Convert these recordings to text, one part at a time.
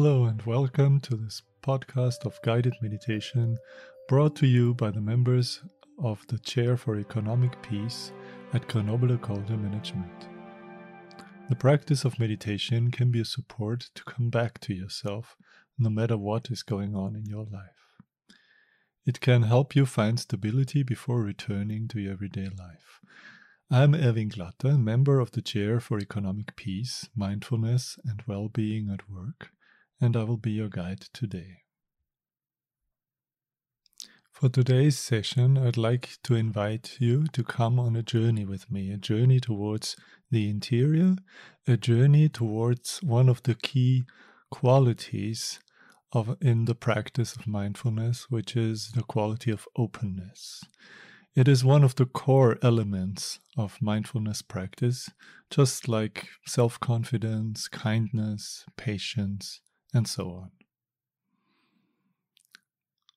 Hello, and welcome to this podcast of guided meditation brought to you by the members of the Chair for Economic Peace at Grenoble École Management. The practice of meditation can be a support to come back to yourself no matter what is going on in your life. It can help you find stability before returning to your everyday life. I'm Erwin Glatter, member of the Chair for Economic Peace, Mindfulness, and Well-being at Work and I will be your guide today. For today's session, I'd like to invite you to come on a journey with me, a journey towards the interior, a journey towards one of the key qualities of in the practice of mindfulness, which is the quality of openness. It is one of the core elements of mindfulness practice, just like self confidence, kindness, patience, and so on.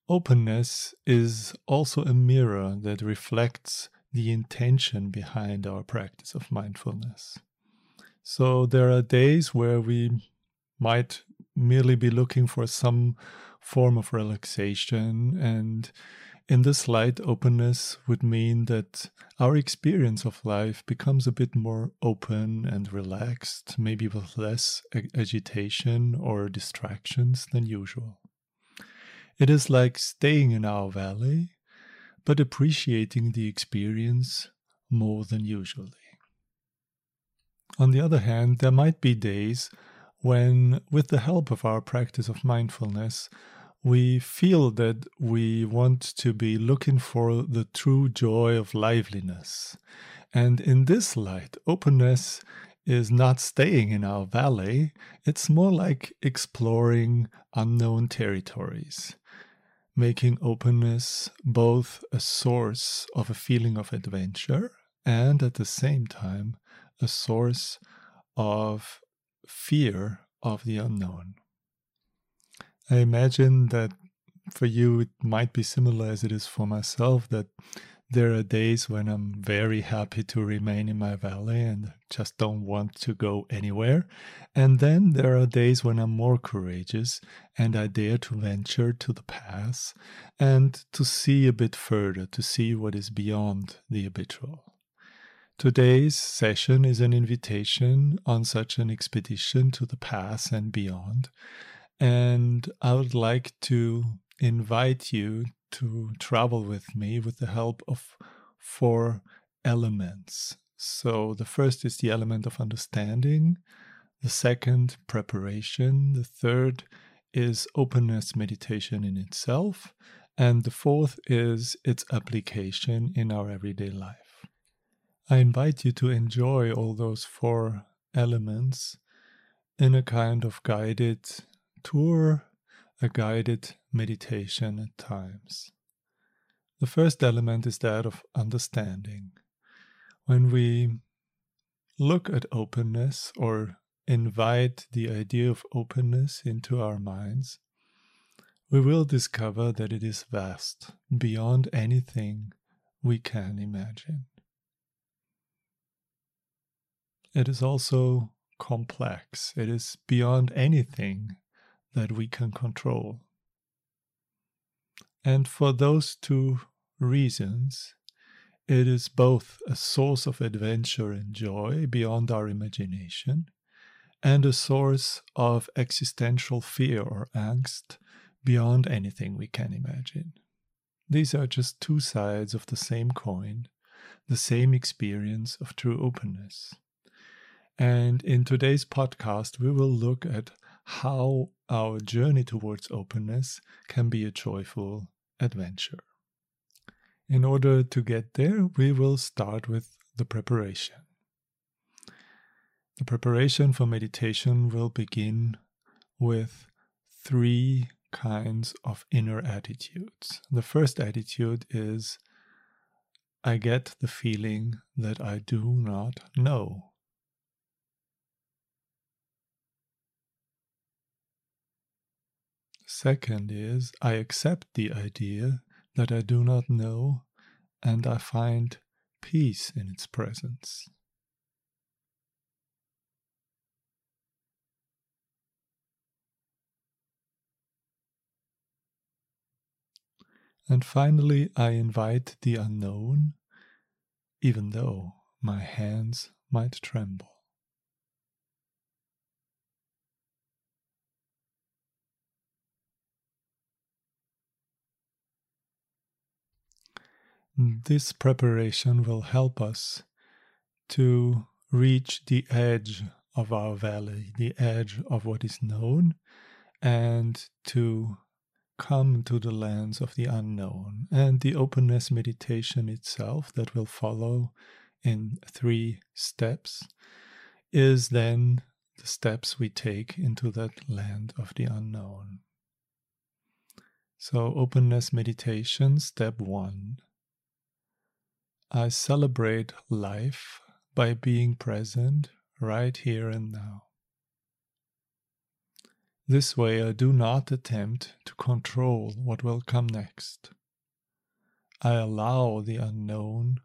Openness is also a mirror that reflects the intention behind our practice of mindfulness. So there are days where we might merely be looking for some form of relaxation and in this light, openness would mean that our experience of life becomes a bit more open and relaxed, maybe with less ag- agitation or distractions than usual. It is like staying in our valley, but appreciating the experience more than usually. On the other hand, there might be days when, with the help of our practice of mindfulness, we feel that we want to be looking for the true joy of liveliness. And in this light, openness is not staying in our valley, it's more like exploring unknown territories, making openness both a source of a feeling of adventure and at the same time a source of fear of the unknown. I imagine that for you it might be similar as it is for myself that there are days when I'm very happy to remain in my valley and just don't want to go anywhere. And then there are days when I'm more courageous and I dare to venture to the pass and to see a bit further, to see what is beyond the habitual. Today's session is an invitation on such an expedition to the pass and beyond. And I would like to invite you to travel with me with the help of four elements. So the first is the element of understanding, the second, preparation, the third is openness meditation in itself, and the fourth is its application in our everyday life. I invite you to enjoy all those four elements in a kind of guided tour, a guided meditation at times. The first element is that of understanding. When we look at openness or invite the idea of openness into our minds, we will discover that it is vast, beyond anything we can imagine. It is also complex, it is beyond anything that we can control. And for those two reasons, it is both a source of adventure and joy beyond our imagination, and a source of existential fear or angst beyond anything we can imagine. These are just two sides of the same coin, the same experience of true openness. And in today's podcast, we will look at how our journey towards openness can be a joyful adventure. In order to get there, we will start with the preparation. The preparation for meditation will begin with three kinds of inner attitudes. The first attitude is I get the feeling that I do not know. Second is I accept the idea that I do not know and I find peace in its presence. And finally, I invite the unknown, even though my hands might tremble. This preparation will help us to reach the edge of our valley, the edge of what is known, and to come to the lands of the unknown. And the openness meditation itself, that will follow in three steps, is then the steps we take into that land of the unknown. So, openness meditation, step one. I celebrate life by being present right here and now. This way, I do not attempt to control what will come next. I allow the unknown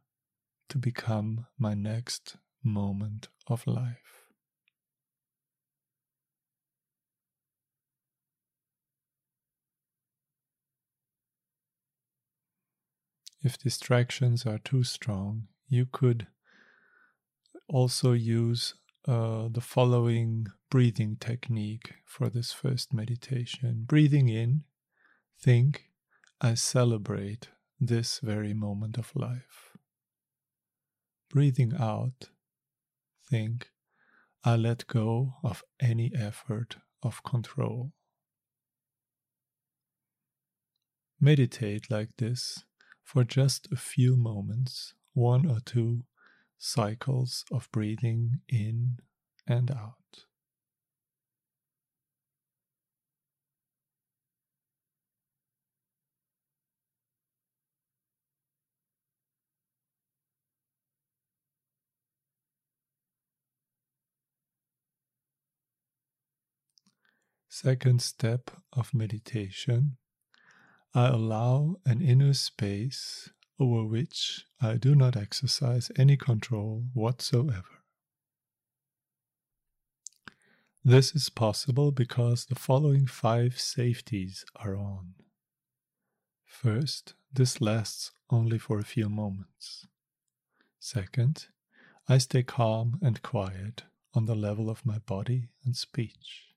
to become my next moment of life. If distractions are too strong, you could also use uh, the following breathing technique for this first meditation. Breathing in, think, I celebrate this very moment of life. Breathing out, think, I let go of any effort of control. Meditate like this for just a few moments, one or two cycles of breathing in and out. Second step of meditation I allow an inner space over which I do not exercise any control whatsoever. This is possible because the following five safeties are on. First, this lasts only for a few moments. Second, I stay calm and quiet on the level of my body and speech.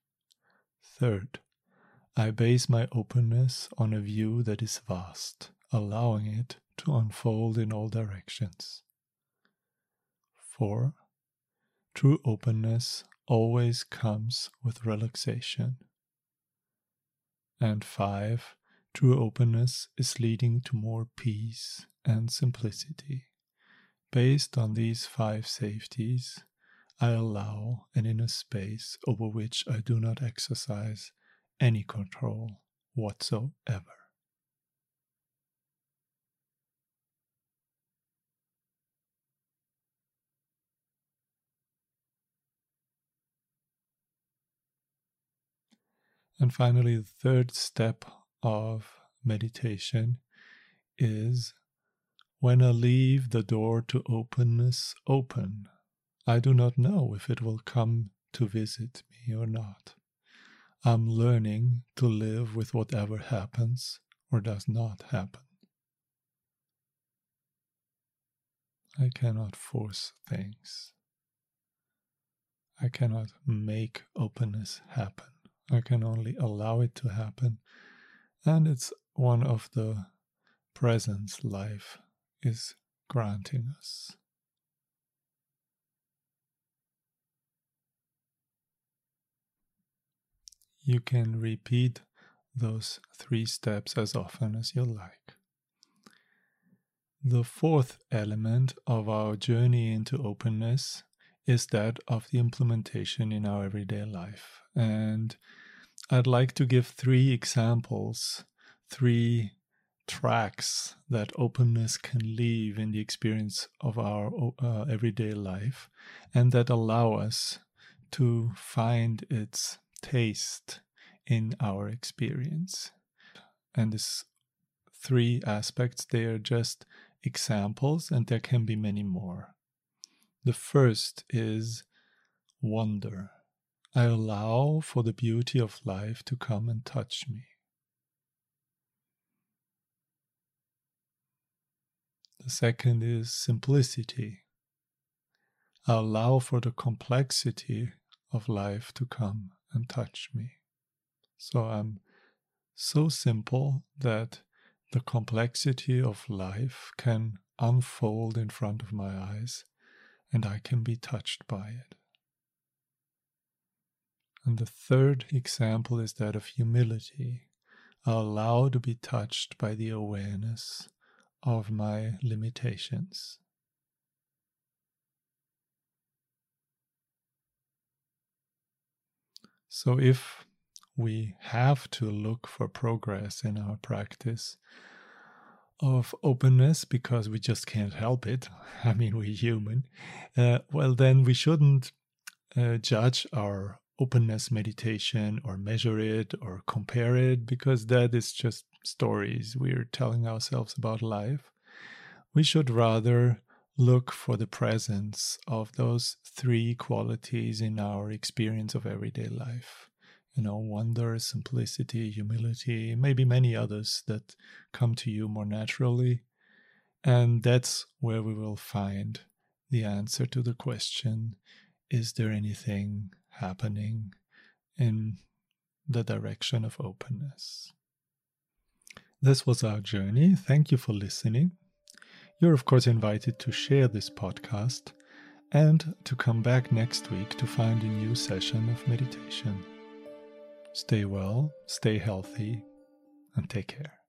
Third, I base my openness on a view that is vast, allowing it to unfold in all directions. 4. True openness always comes with relaxation. And 5. True openness is leading to more peace and simplicity. Based on these five safeties, I allow an inner space over which I do not exercise any control whatsoever. And finally, the third step of meditation is when I leave the door to openness open, I do not know if it will come to visit me or not. I'm learning to live with whatever happens or does not happen. I cannot force things. I cannot make openness happen. I can only allow it to happen. And it's one of the presents life is granting us. You can repeat those three steps as often as you like. The fourth element of our journey into openness is that of the implementation in our everyday life. And I'd like to give three examples, three tracks that openness can leave in the experience of our uh, everyday life and that allow us to find its taste in our experience. And these three aspects, they are just examples, and there can be many more. The first is wonder. I allow for the beauty of life to come and touch me. The second is simplicity. I allow for the complexity of life to come and touch me. So I'm so simple that the complexity of life can unfold in front of my eyes and I can be touched by it. And the third example is that of humility. Allow to be touched by the awareness of my limitations. So, if we have to look for progress in our practice of openness because we just can't help it, I mean, we're human, uh, well, then we shouldn't uh, judge our openness meditation or measure it or compare it because that is just stories we're telling ourselves about life. We should rather look for the presence of those three qualities in our experience of everyday life. You know, wonder, simplicity, humility, maybe many others that come to you more naturally. And that's where we will find the answer to the question is there anything happening in the direction of openness. This was our journey. Thank you for listening. You're, of course, invited to share this podcast and to come back next week to find a new session of meditation. Stay well, stay healthy, and take care.